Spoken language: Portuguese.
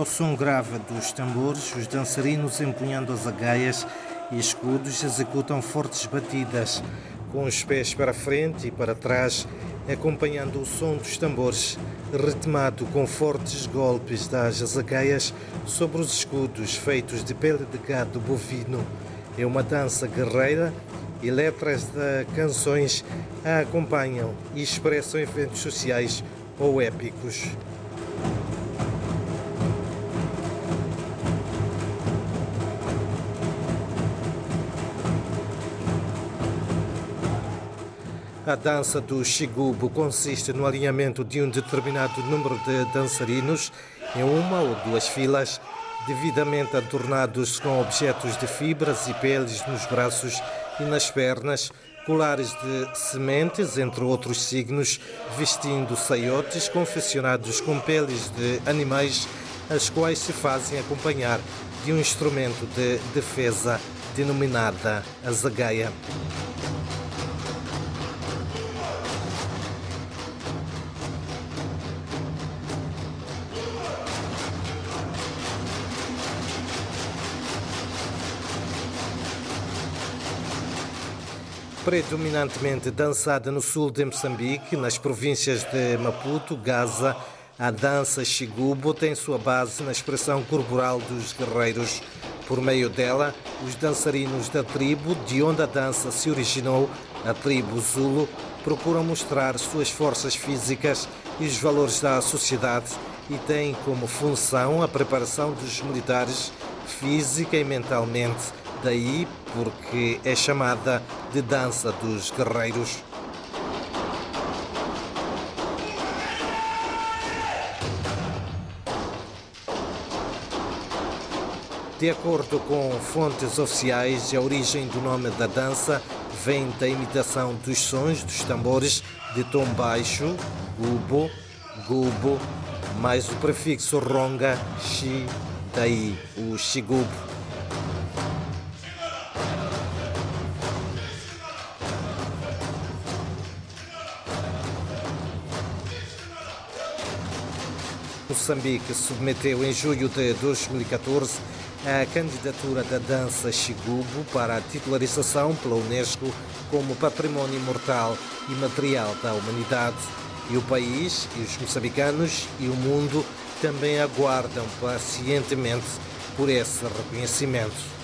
Ao som grave dos tambores, os dançarinos empunhando as agaias e escudos executam fortes batidas, com os pés para frente e para trás, acompanhando o som dos tambores, ritmado com fortes golpes das azagaias sobre os escudos feitos de pele de gado bovino. É uma dança guerreira e letras de canções a acompanham e expressam eventos sociais ou épicos. A dança do Shigubo consiste no alinhamento de um determinado número de dançarinos em uma ou duas filas, devidamente adornados com objetos de fibras e peles nos braços e nas pernas, colares de sementes, entre outros signos, vestindo saiotes confeccionados com peles de animais, as quais se fazem acompanhar de um instrumento de defesa denominada a zagaia. Predominantemente dançada no sul de Moçambique, nas províncias de Maputo, Gaza, a dança Xigubo tem sua base na expressão corporal dos guerreiros. Por meio dela, os dançarinos da tribo de onde a dança se originou, a tribo Zulu, procuram mostrar suas forças físicas e os valores da sociedade e têm como função a preparação dos militares física e mentalmente daí porque é chamada de dança dos guerreiros. De acordo com fontes oficiais, a origem do nome da dança vem da imitação dos sons dos tambores de tom baixo, gubo, gubo, mais o prefixo ronga, chi, daí o xigubo. Moçambique submeteu em julho de 2014 a candidatura da dança Xigubo para a titularização pela Unesco como Património Imortal e Material da Humanidade. E o país, e os moçambicanos e o mundo também aguardam pacientemente por esse reconhecimento.